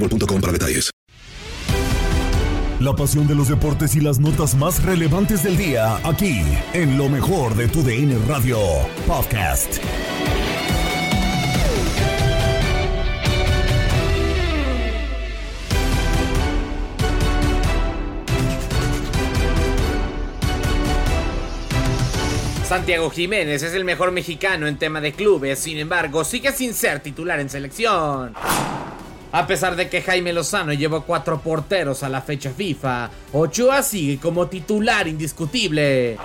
boostmobile.com para detalles. La pasión de los deportes y las notas más relevantes del día, aquí, en lo mejor de tu DN Radio Podcast. Santiago Jiménez es el mejor mexicano en tema de clubes, sin embargo, sigue sin ser titular en selección. A pesar de que Jaime Lozano llevó cuatro porteros a la fecha FIFA, Ochoa sigue como titular indiscutible.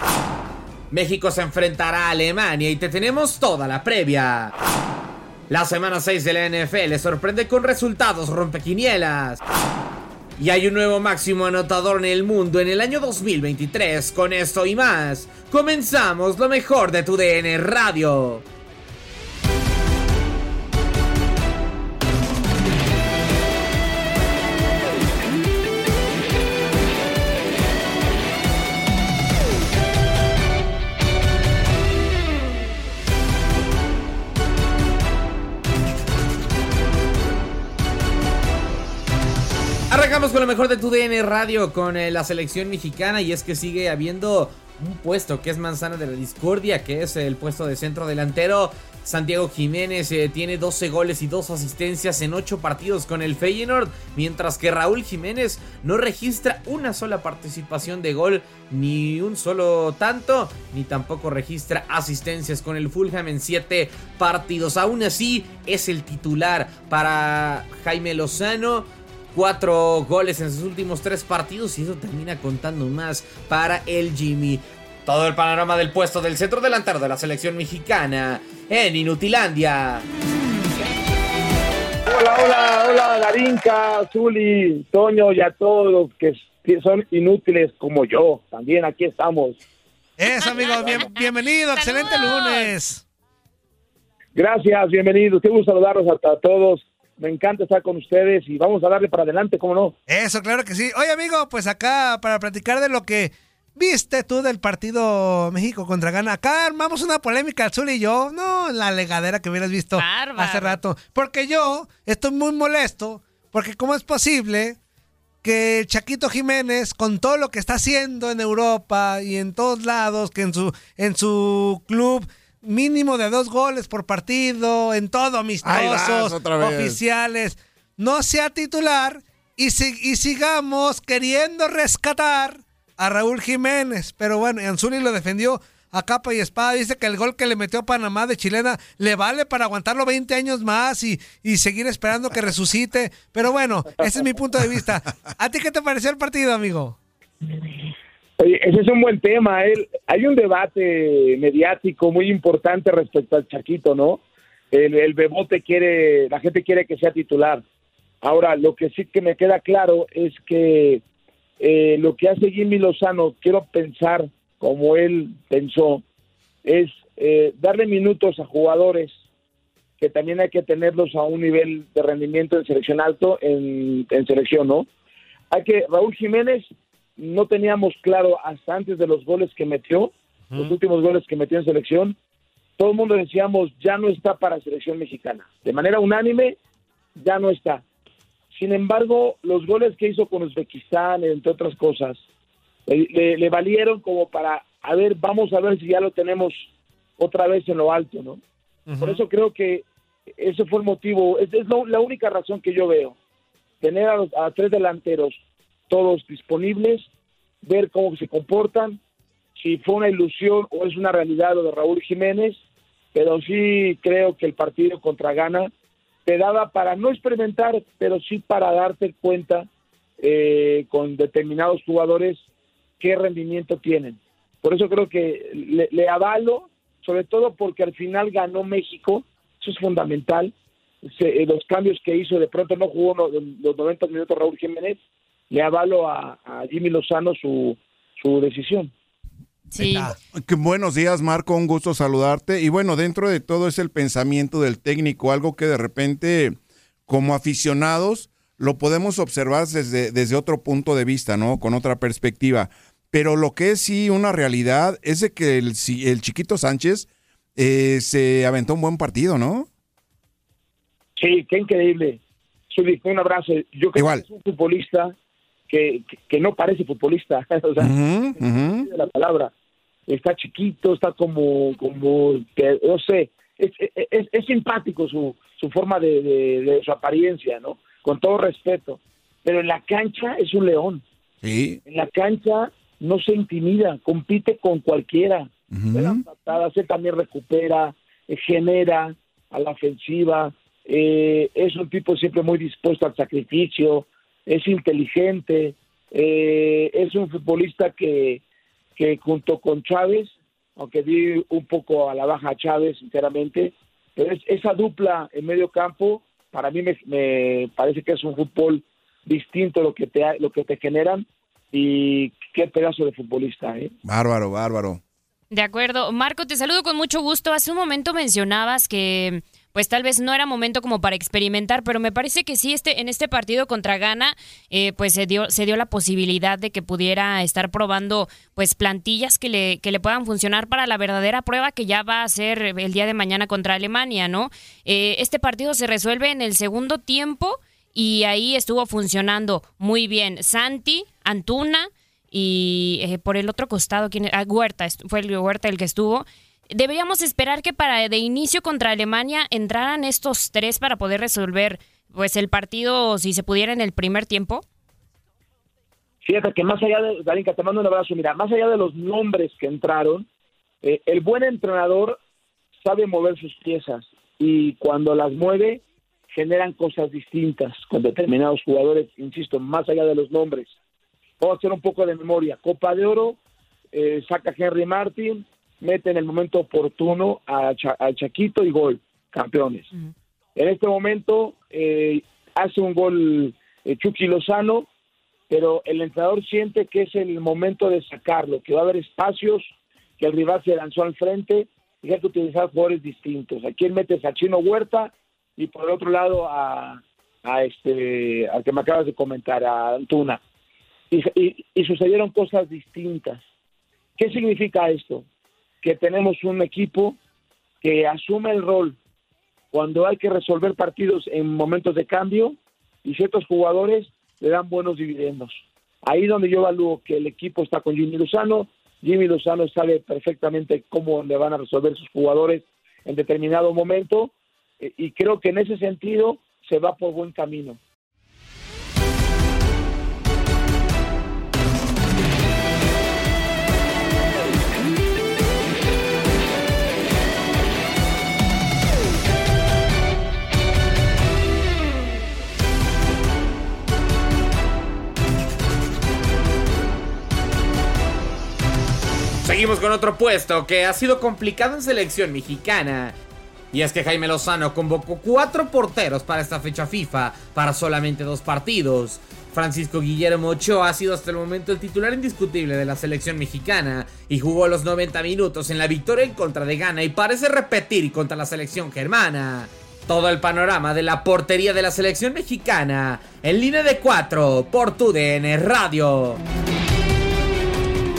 México se enfrentará a Alemania y te tenemos toda la previa. La semana 6 de la NFL sorprende con resultados rompequinielas. Y hay un nuevo máximo anotador en el mundo en el año 2023. Con esto y más, comenzamos lo mejor de tu DN Radio. Arrancamos con lo mejor de tu DN Radio con eh, la selección mexicana y es que sigue habiendo un puesto que es manzana de la discordia, que es el puesto de centro delantero. Santiago Jiménez eh, tiene 12 goles y 2 asistencias en 8 partidos con el Feyenoord, mientras que Raúl Jiménez no registra una sola participación de gol, ni un solo tanto, ni tampoco registra asistencias con el Fulham en 7 partidos. Aún así, es el titular para Jaime Lozano cuatro goles en sus últimos tres partidos y eso termina contando más para el Jimmy. Todo el panorama del puesto del centro delantero de la selección mexicana en Inutilandia. Hola, hola, hola, Darinka, Zuli, Toño y a todos los que son inútiles como yo. También aquí estamos. Es, amigo, bienvenido, excelente lunes. Gracias, bienvenido. Qué gusto saludarlos a todos me encanta estar con ustedes y vamos a darle para adelante, ¿cómo no? Eso, claro que sí. Oye, amigo, pues acá para platicar de lo que viste tú del partido México contra Ghana. Acá armamos una polémica, Azul y yo. No, la legadera que hubieras visto hace rato. Porque yo estoy muy molesto, porque ¿cómo es posible que Chaquito Jiménez, con todo lo que está haciendo en Europa y en todos lados, que en su, en su club mínimo de dos goles por partido, en todo amistosos, oficiales, no sea titular y, y sigamos queriendo rescatar a Raúl Jiménez. Pero bueno, Anzuli lo defendió a capa y espada. Dice que el gol que le metió a Panamá de chilena le vale para aguantarlo 20 años más y, y seguir esperando que resucite. Pero bueno, ese es mi punto de vista. ¿A ti qué te pareció el partido, amigo? Ese es un buen tema. hay un debate mediático muy importante respecto al Chaquito, ¿no? el, Bebote quiere, la gente quiere que sea titular. Ahora, lo que sí que me queda claro es que eh, lo que hace Jimmy Lozano, quiero pensar como él pensó, es eh, darle minutos a jugadores que también hay que tenerlos a un nivel de rendimiento en selección alto en selección, ¿no? Hay que, Raúl Jiménez, no teníamos claro hasta antes de los goles que metió, los últimos goles que metió en selección, todo el mundo decíamos, ya no está para selección mexicana. De manera unánime, ya no está. Sin embargo, los goles que hizo con Uzbekistán, entre otras cosas, le, valieron como para, a ver, vamos a ver si ya lo tenemos otra vez en lo alto, ¿no? Por eso creo que ese fue el motivo, es, es la única razón que yo veo. Tener a, a tres delanteros todos disponibles, ver cómo se comportan, si fue una ilusión o es una realidad lo de Raúl Jiménez, pero sí creo que el partido contra Ghana te daba para no experimentar, pero sí para darte cuenta eh, con determinados jugadores qué rendimiento tienen. Por eso creo que le, avalo, sobre todo porque al final ganó México, eso es fundamental. Eh, los cambios que hizo, de pronto no jugó los 90 minutos Raúl Jiménez, le avalo a, Jimmy Lozano su, su decisión. Sí. Buenos días, Marco. Un gusto saludarte. Y bueno, dentro de todo es el pensamiento del técnico, algo que de repente, como aficionados, lo podemos observar desde, desde otro punto de vista, ¿no? Con otra perspectiva. Pero lo que es sí una realidad es de que el, el chiquito Sánchez eh, se aventó un buen partido, ¿no? Sí, qué increíble. un abrazo. Yo creo que es un futbolista que, que, no parece futbolista, o sea, la palabra. Está chiquito, está como, como no sé, es, es, es simpático su, su forma de, de, su apariencia, ¿no? Con todo respeto. Pero en la cancha es un león. Sí. En la cancha no se intimida, compite con cualquiera. Uh él también recupera, eh, genera a la ofensiva. Eh, es un tipo siempre muy dispuesto al sacrificio, es inteligente, eh, es un futbolista que, que junto con Chávez, aunque di un poco a la baja a Chávez, sinceramente, pero es, esa dupla en medio campo, para mí me, parece que es un fútbol distinto lo que te, lo que te generan y qué pedazo de futbolista. ¿eh? Bárbaro, bárbaro. De acuerdo. Marco, te saludo con mucho gusto. Hace un momento mencionabas que pues tal vez no era momento como para experimentar, pero me parece que sí, este, en este partido contra Ghana, eh, pues se dio, se dio la posibilidad de que pudiera estar probando pues plantillas que le, que le puedan funcionar para la verdadera prueba que ya va a ser el día de mañana contra Alemania, ¿no? Eh, este partido se resuelve en el segundo tiempo y ahí estuvo funcionando muy bien. Santi, Antuna y eh, por el otro costado, ¿quién, ah, Huerta, fue el Huerta el que estuvo. ¿Deberíamos esperar que para de inicio contra Alemania entraran estos tres para poder resolver pues el partido si se pudiera en el primer tiempo? Fíjate que más allá de, Darinka, te mando un abrazo, mira, más allá de los nombres que entraron, eh, el buen entrenador sabe mover sus piezas y cuando las mueve generan cosas distintas con determinados jugadores, insisto, más allá de los nombres. Vamos a hacer un poco de memoria. Copa de Oro, eh, saca Henry Martin, mete en el momento oportuno al Chaquito y gol, campeones. En este momento eh, hace un gol eh, Chucky Lozano, pero el entrenador siente que es el momento de sacarlo, que va a haber espacios, que el rival se lanzó al frente y hay que utilizar jugadores distintos. Aquí él mete a Chino Huerta y por el otro lado a, a este al que me acabas de comentar, a Antuna. y sucedieron cosas distintas. ¿Qué significa esto? Que tenemos un equipo que asume el rol cuando hay que resolver partidos en momentos de cambio y ciertos jugadores le dan buenos dividendos. Ahí donde yo evalúo que el equipo está con Jimmy Lozano, Jimmy Lozano sabe perfectamente cómo le van a resolver sus jugadores en determinado momento eh, y creo que en ese sentido se va por buen camino. Seguimos con otro puesto que ha sido complicado en selección mexicana. Y es que Jaime Lozano convocó cuatro porteros para esta fecha FIFA para solamente dos partidos. Francisco Guillermo Ochoa ha sido hasta el momento el titular indiscutible de la selección mexicana y jugó los 90 minutos en la victoria en contra de Ghana y parece repetir contra la selección germana. Todo el panorama de la portería de la selección mexicana en línea de 4 por TUDN Radio.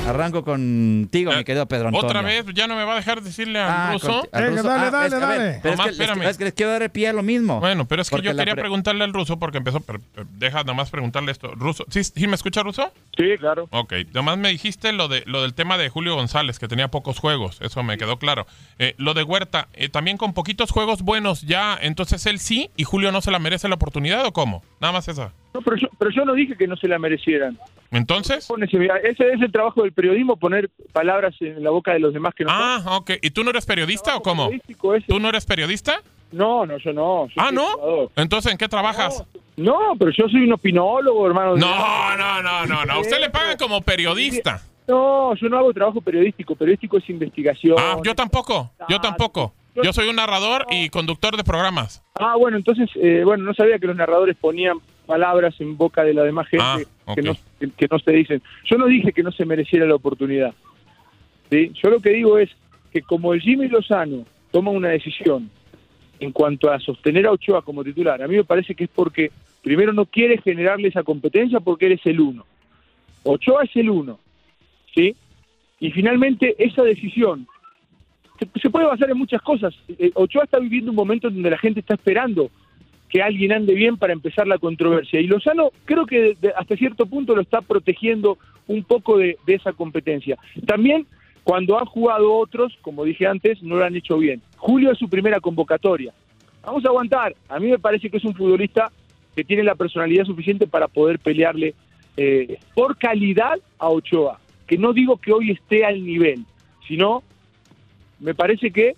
Arranco contigo, mi querido Pedro Antonio. Otra vez, ya no me va a dejar decirle al Ah, ruso. al ruso. dale, Ah, dale, es a ver, dale. pero es que les- espérame. es que les quiero dar el pie a lo mismo. Bueno, pero es que yo quería pre- preguntarle al ruso porque empezó. pero, pero, deja nomás preguntarle esto. Ruso, ¿sí, sí me escucha ruso? Sí, claro. Ok, nomás me dijiste lo de lo del tema de Julio González, que tenía pocos juegos, eso me quedó claro. Eh, lo de Huerta, eh, también con poquitos juegos buenos ya, entonces él sí y Julio no se la merece la oportunidad o cómo? Nada más esa. No, pero yo, pero yo no dije que no se la merecieran. Entonces, ese, es el trabajo del periodismo, poner palabras en la boca de los demás que no son. ah, ok, ¿y tú no eres periodista o cómo? ¿Tú no eres periodista? No, no, yo no. yo Ah, ¿no? Entonces, ¿en qué trabajas? No, pero yo soy un opinólogo, hermano. No, no, no, no, no, usted le pagan como periodista. No, yo no hago trabajo periodístico. Periodístico es investigación. Ah, yo tampoco, yo tampoco. Yo soy un narrador y conductor de programas. Ah, bueno, entonces, eh, bueno, no sabía que los narradores ponían palabras en boca de la demás gente Ah, que, ok. no, que, que no se dicen. Yo no dije que no se mereciera la oportunidad. ¿sí? Yo lo que digo es que como el Jimmy Lozano toma una decisión en cuanto a sostener a Ochoa como titular, a mí me parece que es porque primero no quiere generarle esa competencia porque él es el uno. Ochoa es el uno, ¿sí? Y finalmente esa decisión se, se puede basar en muchas cosas. Eh, Ochoa está viviendo un momento en donde la gente está esperando que alguien ande bien para empezar la controversia. Y Lozano creo que hasta cierto punto lo está protegiendo un poco de, de esa competencia. También cuando han jugado otros, como dije antes, no lo han hecho bien. Julio es su primera convocatoria. Vamos a aguantar. A mí me parece que es un futbolista que tiene la personalidad suficiente para poder pelearle eh, por calidad a Ochoa. Que no digo que hoy esté al nivel, sino me parece que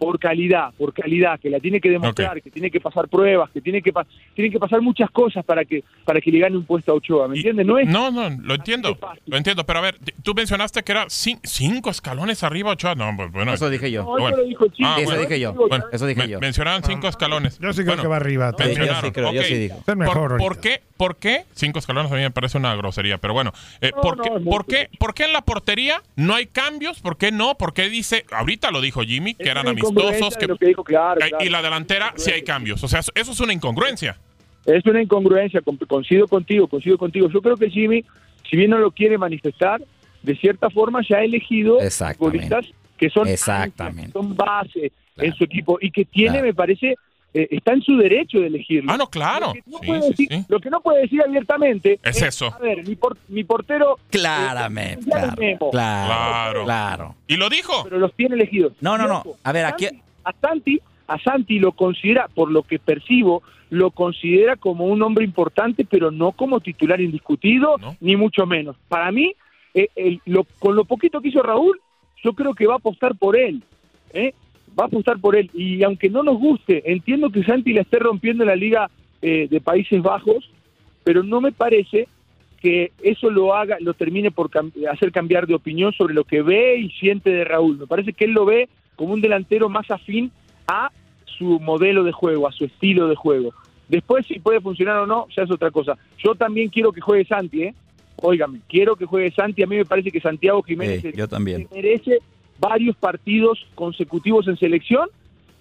por calidad, por calidad, que la tiene que demostrar, que tiene que pasar pruebas, que tiene que pa- tienen que pasar muchas cosas para que para que le gane un puesto a Ochoa, ¿me entiendes? No es No, no, lo entiendo, lo entiendo, pero a ver, tú mencionaste que era cin- cinco escalones arriba, Ochoa, no, pues bueno. Eso dije yo. No, eso lo dijo chico. Eso bueno. dije yo. Bueno, Eso dije yo. Mencionaron cinco escalones. Yo sí creo Bueno, que va arriba. Sí, yo sí creo, yo sí digo. Es el mejor ¿Por, por qué? ¿Por qué? Cinco escalones a mí me parece una grosería, pero bueno. eh, No, ¿por, qué, por, qué, por qué en la portería no hay cambios? ¿Por qué no? ¿Por qué dice, ahorita lo dijo Jimmy, que eran una que, lo que dijo, claro, claro. y la delantera sí hay cambios? O sea, eso, eso es una incongruencia. Es una incongruencia, con- coincido contigo, coincido contigo. Yo creo que Jimmy, si bien no lo quiere manifestar, de cierta forma ya ha elegido futbolistas que son Exactamente. que son base en su equipo y que tiene, me parece, eh, está en su derecho de elegirlo. Ah, no, claro. Lo que no, Sí, puede, sí, decir, sí. lo que no puede decir abiertamente Es eso. A ver, mi, por- mi portero. Claramente, eh, claro, claro, Claro. claro. Y lo dijo. Pero los tiene elegidos. No, no, no. A ver, aquí- Santi- a Santi, a Santi lo considera, por lo que percibo, lo considera como un hombre importante, pero no como titular indiscutido, ni mucho menos. Para mí, eh, el- lo- con lo poquito que hizo Raúl, yo creo que va a apostar por él. ¿eh? Va a apostar por él. Y aunque no nos guste, entiendo que Santi la esté rompiendo en la Liga eh, de Países Bajos, pero no me parece que eso lo haga, lo termine por cam- hacer cambiar de opinión sobre lo que ve y siente de Raúl. Me parece que él lo ve como un delantero más afín a su modelo de juego, a su estilo de juego. Después si puede funcionar o no, ya es otra cosa. Yo también quiero que juegue Santi, ¿eh? Óigame, quiero que juegue Santi. A mí me parece que Santiago Jiménez yo también. merece varios partidos consecutivos en selección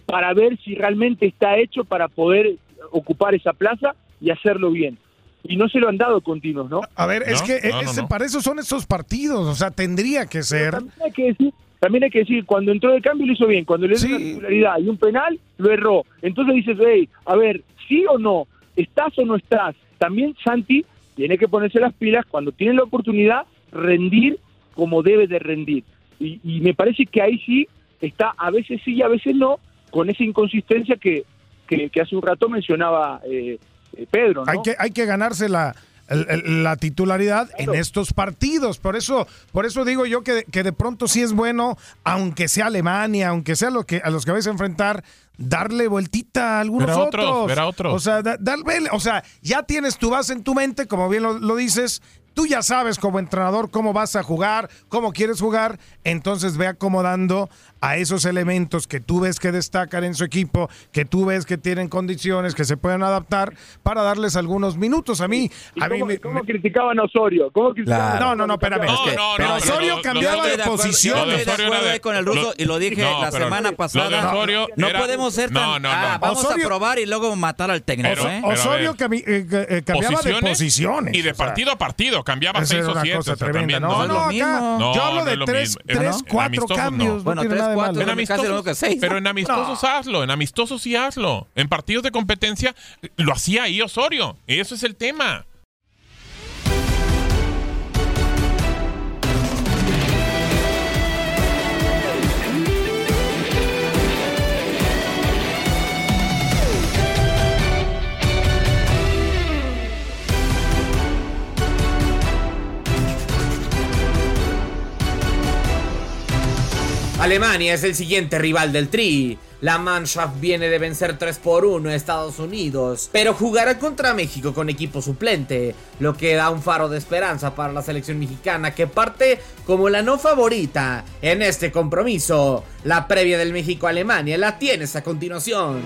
para ver si realmente está hecho para poder ocupar esa plaza y hacerlo bien. Y no se lo han dado continuos, ¿no? A ver, es que no, no, ese- no. para eso son estos partidos. O sea, tendría que ser. También hay que decir, también hay que decir, cuando entró de cambio lo hizo bien, cuando le dio Sí. una titularidad y un penal, lo erró. Entonces dices, hey, a ver, sí o no, estás o no estás. También Santi tiene que ponerse las pilas cuando tiene la oportunidad, rendir como debe de rendir. Y, y me parece que ahí sí está, a veces sí y a veces no, con esa inconsistencia que, que, que hace un rato mencionaba eh, eh, Pedro. ¿no? Hay que, hay que ganarse la, la titularidad en estos partidos. Por eso, por eso digo yo que, que de pronto sí es bueno, aunque sea Alemania, aunque sea lo que, a los que vais a enfrentar, darle vueltita a algunos Ver a otros, otros. ver a otros. O sea, da- dar- vele- o sea, ya tienes tu base en tu mente, como bien lo, lo dices. Tú ya sabes como entrenador cómo vas a jugar, cómo quieres jugar, entonces ve acomodando a esos elementos que tú ves que destacan en su equipo, que tú ves que tienen condiciones, que se pueden adaptar para darles algunos minutos. A mí, ¿Y a mí cómo, me- cómo criticaban a Osorio? ¿Cómo criticaban Claro. No, no, no, espérame. No, es que- no, pero no, Osorio lo- cambiaba lo- de de acuerdo- posición. yo estoy de Osorio acuerdo era con el ruso lo- y lo dije no, la pero semana lo de pasada. Osorio no era- podemos ser tan. No, no, ah, no. vamos Osorio- a probar y luego matar al técnico, Pero- ¿eh? Osorio cami- eh, eh, cambiaba de posiciones. Y de o sea, partido a partido, cambiaba seis era o una siete. cosa o sea, tremenda. también No, es no, lo acá mismo. No, yo hablo no de es lo tres, mismo. En- tres en cuatro amistosos no. cambios. Bueno, no tiene tres, nada de cuatro, malo. En Casi lo amistosos, mismo que seis. pero en amistosos hazlo, en amistosos sí hazlo. En partidos de competencia lo hacía ahí Osorio. Y eso es el tema. Alemania es el siguiente rival del Tri. La Mannschaft viene de vencer 3 por 1 a Estados Unidos, pero jugará contra México con equipo suplente, lo que da un faro de esperanza para la selección mexicana que parte como la no favorita en este compromiso. La previa del México-Alemania la tienes a continuación.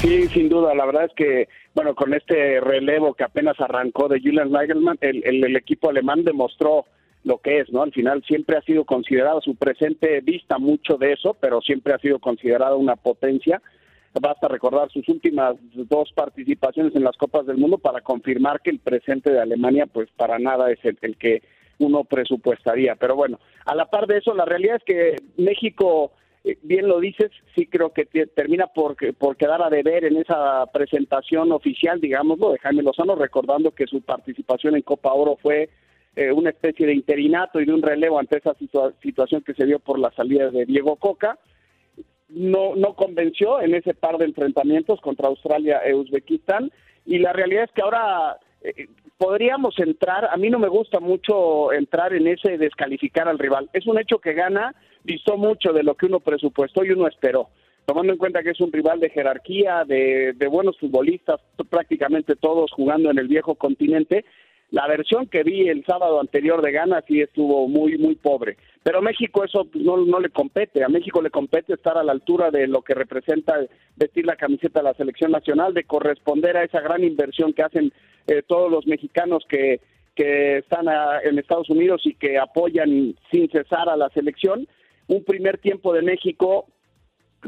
Sí, sin duda. La verdad es que, bueno, con este relevo que apenas arrancó de Julian Nagelmann, el, equipo alemán demostró lo que es, ¿no? Al final siempre ha sido considerado, su presente vista mucho de eso, pero siempre ha sido considerado una potencia. Basta recordar sus últimas dos participaciones en las Copas del Mundo para confirmar que el presente de Alemania, pues para nada es el, que uno presupuestaría. Pero bueno, a la par de eso, la realidad es que México eh, bien lo dices, sí creo que te- termina por, por quedar a deber en esa presentación oficial, digámoslo, de Jaime Lozano, recordando que su participación en Copa Oro fue eh, una especie de interinato y de un relevo ante esa situa- situación que se dio por la salida de Diego Coca. No, no convenció en ese par de enfrentamientos contra Australia e Uzbekistán y la realidad es que ahora eh, podríamos entrar, a mí no me gusta mucho entrar en ese descalificar al rival. Es un hecho que gana, distó mucho de lo que uno presupuestó y uno esperó. Tomando en cuenta que es un rival de jerarquía, de, de buenos futbolistas, prácticamente todos jugando en el viejo continente, la versión que vi el sábado anterior de Ghana sí estuvo muy, muy pobre. Pero a México eso pues, no, no le compete. A México le compete estar a la altura de lo que representa vestir la camiseta de la selección nacional, de corresponder a esa gran inversión que hacen eh, todos los mexicanos que, que están ah, en Estados Unidos y que apoyan sin cesar a la selección. Un primer tiempo de México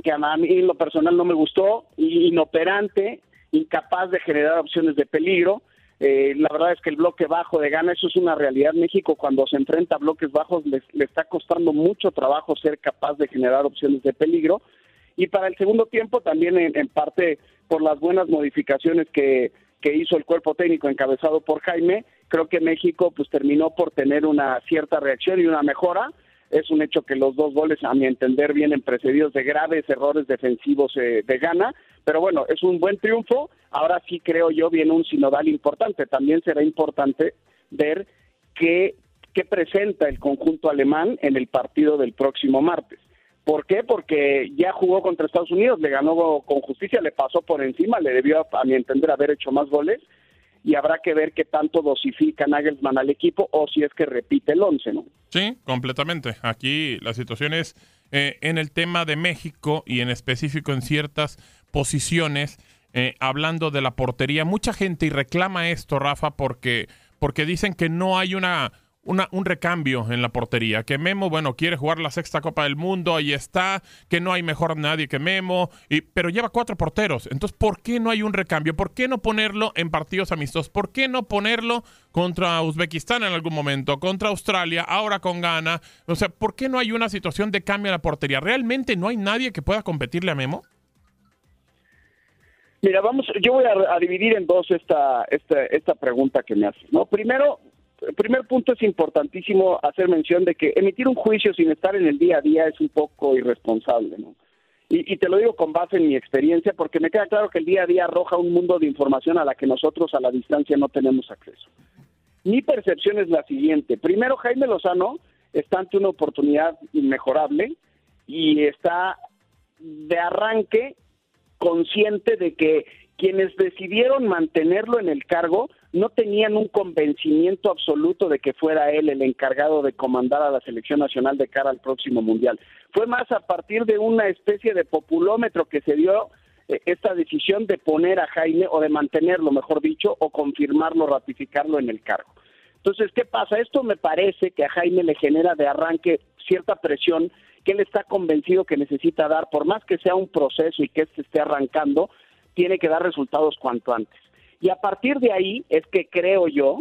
que a mí en lo personal no me gustó, inoperante, incapaz de generar opciones de peligro. Eh, la verdad es que el bloque bajo de Gana, eso es una realidad. México cuando se enfrenta a bloques bajos le está costando mucho trabajo ser capaz de generar opciones de peligro. Y para el segundo tiempo también en, en parte por las buenas modificaciones que, que hizo el cuerpo técnico encabezado por Jaime, creo que México pues terminó por tener una cierta reacción y una mejora. Es un hecho que los dos goles, a mi entender, vienen precedidos de graves errores defensivos eh, de Gana, pero bueno, es un buen triunfo. Ahora sí creo yo viene un sinodal importante. También será importante ver qué, qué presenta el conjunto alemán en el partido del próximo martes. ¿Por qué? Porque ya jugó contra Estados Unidos, le ganó con justicia, le pasó por encima, le debió, a mi entender, haber hecho más goles y habrá que ver qué tanto dosifica Nagelsmann al equipo o si es que repite el once, ¿no? Sí, completamente. Aquí la situación es eh, en el tema de México y en específico en ciertas posiciones, eh, hablando de la portería. Mucha gente y reclama esto, Rafa, porque, porque dicen que no hay una, una, un recambio en la portería. Que Memo, bueno, quiere jugar la sexta Copa del Mundo, ahí está, que no hay mejor nadie que Memo, y, pero lleva cuatro porteros. Entonces, ¿por qué no hay un recambio? ¿Por qué no ponerlo en partidos amistosos? ¿Por qué no ponerlo contra Uzbekistán en algún momento, contra Australia, ahora con Ghana? O sea, ¿por qué no hay una situación de cambio en la portería? ¿Realmente no hay nadie que pueda competirle a Memo? Mira, vamos, yo voy a, dividir en dos esta, esta, esta pregunta que me haces, ¿no? Primero, el primer punto es importantísimo hacer mención de que emitir un juicio sin estar en el día a día es un poco irresponsable, ¿no? Y, y te lo digo con base en mi experiencia, porque me queda claro que el día a día arroja un mundo de información a la que nosotros a la distancia no tenemos acceso. Mi percepción es la siguiente. Primero, Jaime Lozano está ante una oportunidad inmejorable y está de arranque consciente de que quienes decidieron mantenerlo en el cargo no tenían un convencimiento absoluto de que fuera él el encargado de comandar a la selección nacional de cara al próximo mundial. Fue más a partir de una especie de populómetro que se dio eh, esta decisión de poner a Jaime o de mantenerlo, mejor dicho, o confirmarlo, ratificarlo en el cargo. Entonces, ¿qué pasa? Esto me parece que a Jaime le genera de arranque cierta presión que él está convencido que necesita dar, por más que sea un proceso y que este esté arrancando, tiene que dar resultados cuanto antes. Y a partir de ahí es que creo yo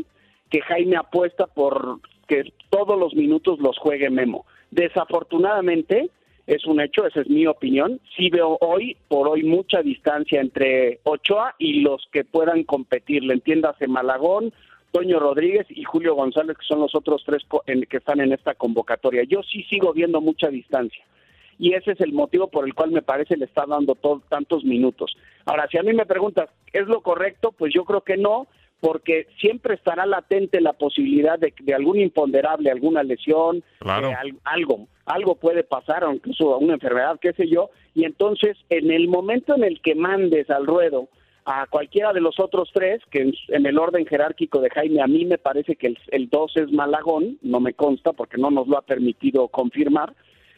que Jaime apuesta por que todos los minutos los juegue Memo. Desafortunadamente, es un hecho, esa es mi opinión. Sí veo hoy, por hoy, mucha distancia entre Ochoa y los que puedan competir. Le entiéndase Malagón, Toño Rodríguez y Julio González, que son los otros tres que están en esta convocatoria. Yo sí sigo viendo mucha distancia y ese es el motivo por el cual me parece le está dando tantos minutos. Ahora, si a mí me preguntas, ¿es lo correcto? Pues yo creo que no, porque siempre estará latente la posibilidad de, de algún imponderable, alguna lesión, algo, algo puede pasar, incluso una enfermedad, qué sé yo, y entonces en el momento en el que mandes al ruedo a cualquiera de los otros tres, que en, el orden jerárquico de Jaime a mí me parece que el, el dos es Malagón, no me consta porque no nos lo ha permitido confirmar,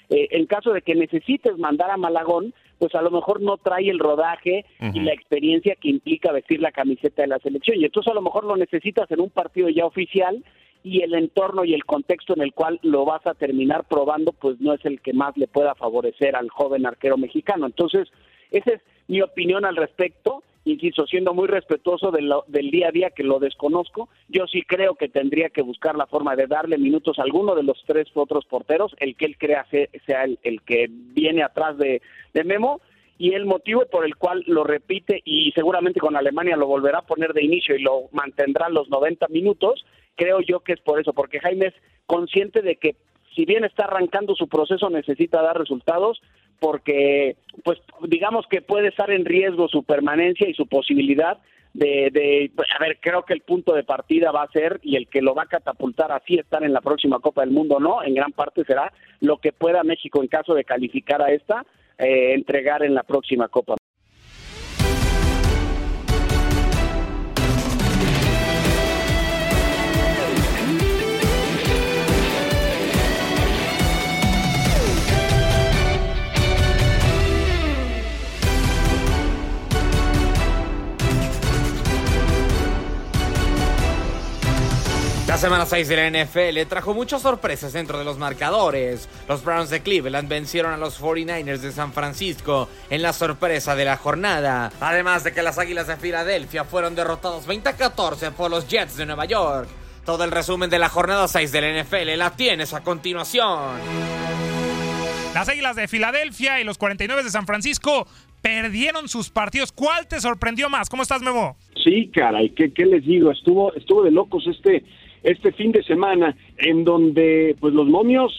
eh, en caso de que necesites mandar a Malagón, pues a lo mejor no trae el rodaje y la experiencia que implica vestir la camiseta de la selección. Y entonces a lo mejor lo necesitas en un partido ya oficial y el entorno y el contexto en el cual lo vas a terminar probando, pues no es el que más le pueda favorecer al joven arquero mexicano. Entonces, esa es mi opinión al respecto insisto, siendo muy respetuoso del día a día que lo desconozco, yo sí creo que tendría que buscar la forma de darle minutos a alguno de los tres otros porteros, el que él crea sea el, que viene atrás de, Memo, y el motivo por el cual lo repite y seguramente con Alemania lo volverá a poner de inicio y lo mantendrá los 90 minutos, creo yo que es por eso, porque Jaime es consciente de que si bien está arrancando su proceso necesita dar resultados, porque pues digamos que puede estar en riesgo su permanencia y su posibilidad de, de, a ver, creo que el punto de partida va a ser y el que lo va a catapultar así estar en la próxima Copa del Mundo, no, en gran parte será lo que pueda México en caso de calificar a esta eh, entregar en la próxima Copa. Semana 6 de la NFL trajo muchas sorpresas dentro de los marcadores. Los Browns de Cleveland vencieron a los 49ers de San Francisco en la sorpresa de la jornada. Además de que las Águilas de Filadelfia fueron derrotados 20 a 14 por los Jets de Nueva York. Todo el resumen de la jornada 6 de la NFL la tienes a continuación. Las Águilas de Filadelfia y los 49 de San Francisco perdieron sus partidos. ¿Cuál te sorprendió más? ¿Cómo estás, Memo? Sí, caray, ¿qué, qué les digo? Estuvo, estuvo de locos este este fin de semana, en donde pues los momios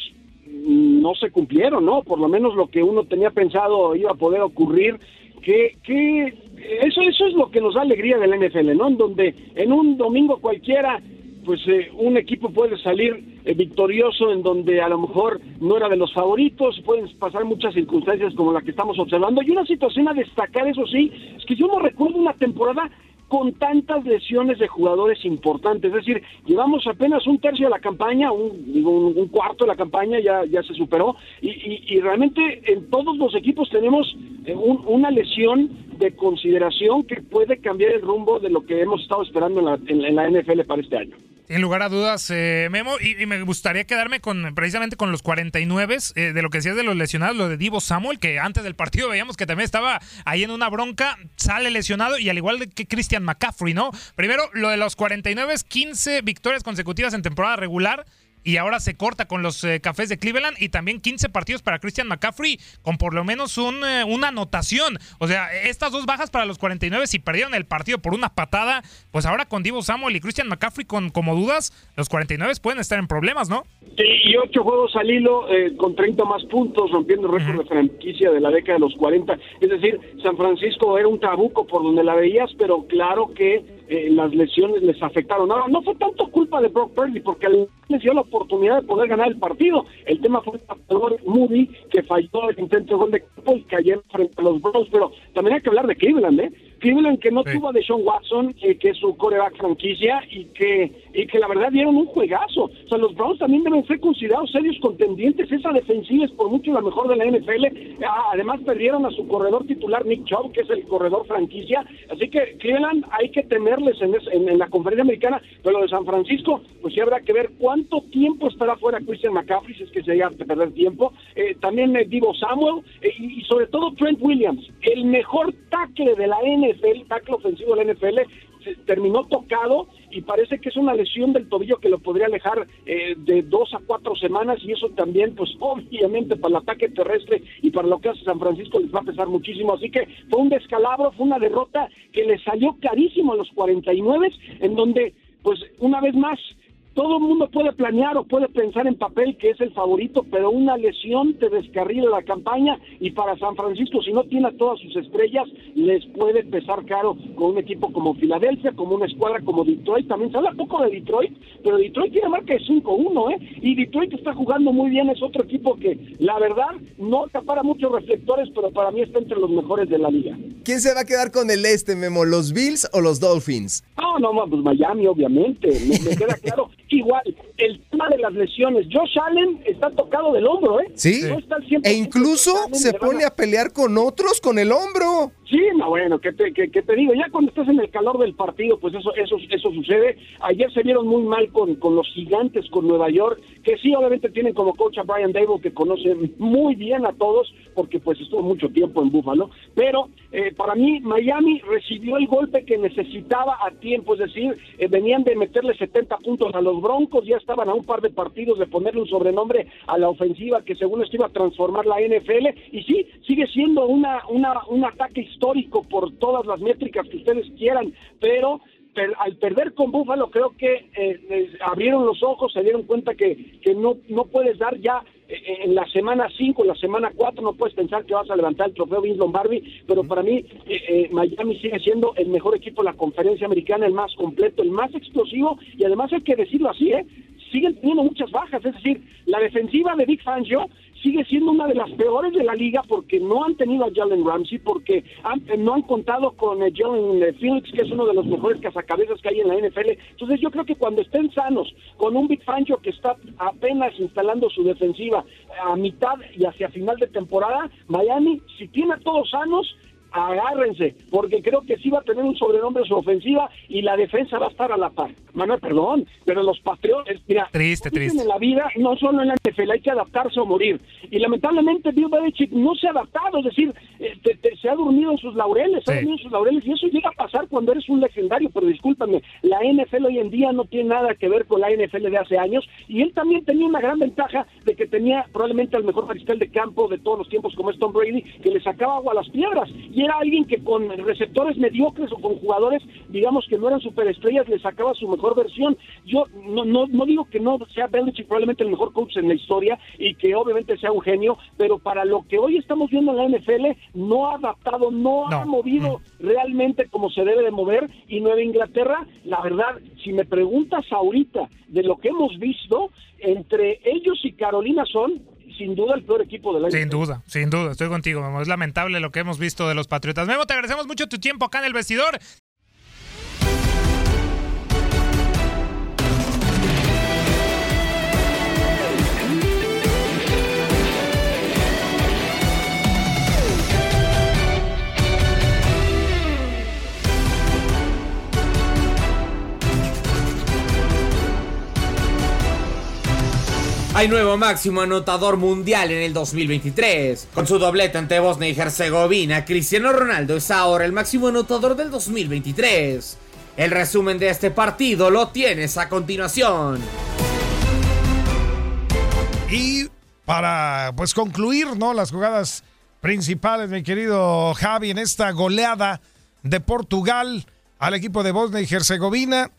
no se cumplieron, ¿no? Por lo menos lo que uno tenía pensado iba a poder ocurrir, que, que eso, eso es lo que nos da alegría del NFL, ¿no? En donde en un domingo cualquiera, pues eh, un equipo puede salir eh, victorioso en donde a lo mejor no era de los favoritos, pueden pasar muchas circunstancias como la que estamos observando. Y una situación a destacar, eso sí, es que yo no recuerdo una temporada con tantas lesiones de jugadores importantes. Es decir, llevamos apenas un tercio de la campaña, un, digo, un, cuarto de la campaña ya, ya se superó, y, realmente en todos los equipos tenemos eh, una lesión de consideración que puede cambiar el rumbo de lo que hemos estado esperando en la, NFL para este año. Sin lugar a dudas, eh, Memo, y, me gustaría quedarme con precisamente con los 49 eh, de lo que decías de los lesionados, lo de Divo Samuel, que antes del partido veíamos que también estaba ahí en una bronca, sale lesionado y al igual que Christian McCaffrey, ¿no? Primero, lo de los 49, 15 victorias consecutivas en temporada regular y ahora se corta con los eh, Cafés de Cleveland y también 15 partidos para Christian McCaffrey con por lo menos un, eh, una anotación. O sea, estas dos bajas para los 49 si perdieron el partido por una patada, pues ahora con Divo Samuel y Christian McCaffrey con como dudas, los 49 pueden estar en problemas, ¿no? Sí, y ocho juegos al hilo eh, con 30 más puntos, rompiendo el récord de franquicia de la década de los 40. Es decir, San Francisco era un trabuco por donde la veías, pero claro que las lesiones les afectaron. Ahora, no fue tanto culpa de Brock Purdy, porque al les dio la oportunidad de poder ganar el partido. El tema fue el Moody, que falló el intento de gol de campo y cayó frente a los Browns, pero también hay que hablar de Cleveland, ¿eh? Cleveland que no tuvo a Deshaun Watson, eh, que es su coreback franquicia, y que, y que la verdad dieron un juegazo. O sea, los Browns también deben ser considerados serios contendientes. Esa defensiva es por mucho la mejor de la NFL. Ah, además, perdieron a su corredor titular, Nick Chubb, que es el corredor franquicia. Así que Cleveland hay que temerles en, en, la conferencia americana, pero lo de San Francisco, pues sí habrá que ver cuánto tiempo estará fuera Christian McCaffrey, si es que se haya de perder tiempo. Eh, también eh, Divo Samuel eh, y, y sobre todo Trent Williams, el mejor tackle de la NFL, tackle ofensivo de la NFL, terminó tocado y parece que es una lesión del tobillo que lo podría alejar eh, de dos a cuatro semanas y eso también, pues obviamente para el ataque terrestre y para lo que hace San Francisco les va a pesar muchísimo. Así que fue un descalabro, fue una derrota que le salió carísimo a los 49, en donde, pues una vez más, todo el mundo puede planear o puede pensar en papel que es el favorito, pero una lesión te descarrila la campaña y para San Francisco, si no tiene a todas sus estrellas, les puede pesar caro con un equipo como Filadelfia, como una escuadra como Detroit. También se habla poco de Detroit, pero Detroit tiene marca de 5-1, ¿eh? Y Detroit está jugando muy bien, es otro equipo que, la verdad, no acapara muchos reflectores, pero para mí está entre los mejores de la liga. ¿Quién se va a quedar con el este, Memo? ¿Los Bills o los Dolphins? No, no, pues Miami, obviamente, me, me queda claro. Lesiones. Josh Allen está tocado del hombro, ¿eh? ¿Sí? No está al 100%. E incluso se pone a pelear con otros con el hombro. Sí, no, bueno, ¿qué te, qué- qué te digo? Ya cuando estás en el calor del partido, pues eso eso eso sucede. Ayer se vieron muy mal con, con los gigantes, con Nueva York, que sí, obviamente tienen como coach a Brian Dable, que conoce muy bien a todos, porque pues estuvo mucho tiempo en Buffalo. Pero eh, para mí, Miami recibió el golpe que necesitaba a tiempo, es decir, eh, venían de meterle 70 puntos a los Broncos, ya estaban a un par de partidos de ponerle un sobrenombre a la ofensiva que según esto iba a transformar la NFL. Y sí, sigue siendo una, una, un ataque histórico por todas las métricas que ustedes quieran, pero per- al perder con Búfalo creo que eh, abrieron los ojos, se dieron cuenta que, que no, no puedes dar ya eh, en la semana 5, en la semana 4 no puedes pensar que vas a levantar el trofeo Vince Lombardi, pero para mí eh, eh, Miami sigue siendo el mejor equipo de la conferencia americana, el más completo, el más explosivo y además hay que decirlo así, ¿eh? siguen teniendo muchas bajas, es decir, la defensiva de Big Fangio sigue siendo una de las peores de la liga porque no han tenido a Jalen Ramsey, porque han- eh, no han contado con eh, Jalen eh, Phillips, que es uno de los mejores cazacabezas que hay en la NFL. Entonces yo creo que cuando estén sanos, con un Big Fangio que está apenas instalando su defensiva a mitad y hacia final de temporada, Miami, si tiene a todos sanos, agárrense, porque creo que sí va a tener un sobrenombre su ofensiva y la defensa va a estar a la par. Manuel, perdón, pero los Patriotas, mira, Triste, triste. en la vida, no solo en la NFL, hay que adaptarse o morir. Y lamentablemente Bill Belichick no se ha adaptado, es decir, eh, te- te- se ha dormido en sus laureles, se ha Sí. dormido en sus laureles, y eso llega a pasar cuando eres un legendario, pero discúlpame, la NFL hoy en día no tiene nada que ver con la NFL de hace años, y él también tenía una gran ventaja de que tenía probablemente al mejor mariscal de campo de todos los tiempos, como es Tom Brady, que le sacaba agua a las piedras, y era alguien que con receptores mediocres o con jugadores, digamos que no eran superestrellas, le sacaba su mejor versión. Yo no, no, no digo que no sea Belichick probablemente el mejor coach en la historia y que obviamente sea un genio, pero para lo que hoy estamos viendo en la NFL, no ha adaptado, no, ha movido realmente como se debe de mover. Y Nueva Inglaterra, la verdad, si me preguntas ahorita de lo que hemos visto, entre ellos y Carolina son sin duda el peor equipo de la Sin duda, sin duda, estoy contigo, Memo. Es lamentable lo que hemos visto de los Patriotas. Memo, te agradecemos mucho tu tiempo acá en el vestidor. Hay nuevo máximo anotador mundial en el 2023. Con su doblete ante Bosnia y Herzegovina, Cristiano Ronaldo es ahora el máximo anotador del 2023. El resumen de este partido lo tienes a continuación. Y para pues concluir, ¿no? Las jugadas principales, mi querido Javi, en esta goleada de Portugal al equipo de Bosnia y Herzegovina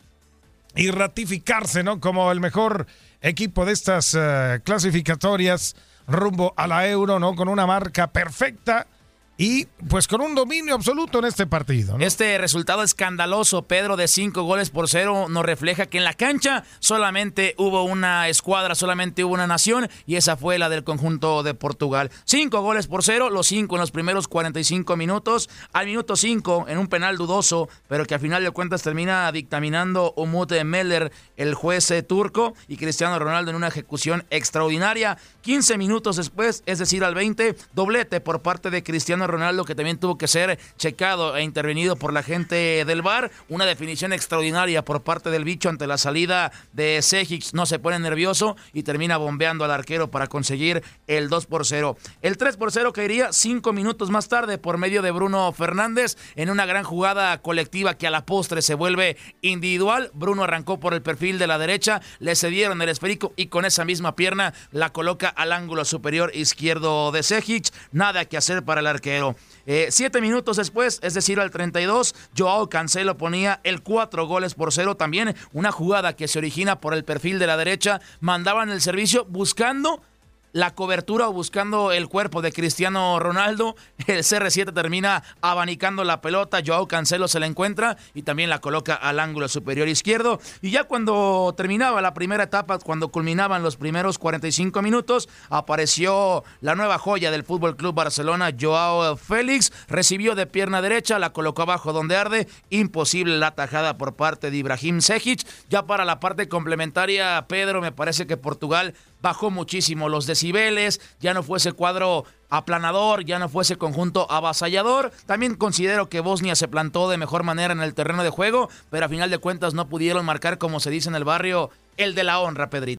y ratificarse, ¿no? Como el mejor equipo de estas eh, clasificatorias rumbo a la Euro, ¿no? Con una marca perfecta y pues con un dominio absoluto en este partido. Este resultado escandaloso, Pedro, de cinco goles por cero, nos refleja que en la cancha solamente hubo una escuadra, solamente hubo una nación y esa fue la del conjunto de Portugal. Cinco goles por cero, los cinco en los primeros 45 minutos. Al minuto cinco, en un penal dudoso, pero que al final de cuentas termina dictaminando Umut Meller, el juez eh, turco, y Cristiano Ronaldo en una ejecución extraordinaria. 15 minutos después, es decir, al 20, doblete por parte de Cristiano Ronaldo, que también tuvo que ser checado e intervenido por la gente del VAR. Una definición extraordinaria por parte del bicho ante la salida de Sejic. No se pone nervioso y termina bombeando al arquero para conseguir el 2 por 0. El 3 por 0 caería cinco minutos más tarde por medio de Bruno Fernández en una gran jugada colectiva que a la postre se vuelve individual. Bruno arrancó por el perfil de la derecha, le cedieron el esférico y con esa misma pierna la coloca al ángulo superior izquierdo de Sejic. Nada que hacer para el arquero. Eh, siete minutos después, es decir, al 32, Joao Cancelo ponía el cuatro goles por cero. También una jugada que se origina por el perfil de la derecha. Mandaban el servicio buscando la cobertura o buscando el cuerpo de Cristiano Ronaldo. El CR7 termina abanicando la pelota. Joao Cancelo se la encuentra y también la coloca al ángulo superior izquierdo. Y ya cuando terminaba la primera etapa, cuando culminaban los primeros 45 minutos, apareció la nueva joya del Fútbol Club Barcelona, Joao Félix. Recibió de pierna derecha, la colocó abajo donde arde. Imposible la tajada por parte de Ibrahim Sejic. Ya para la parte complementaria, Pedro, me parece que Portugal bajó muchísimo los decibeles, ya no fue ese cuadro aplanador, ya no fue ese conjunto avasallador. También considero que Bosnia se plantó de mejor manera en el terreno de juego, pero a final de cuentas no pudieron marcar, como se dice en el barrio, el de la honra, Pedrito.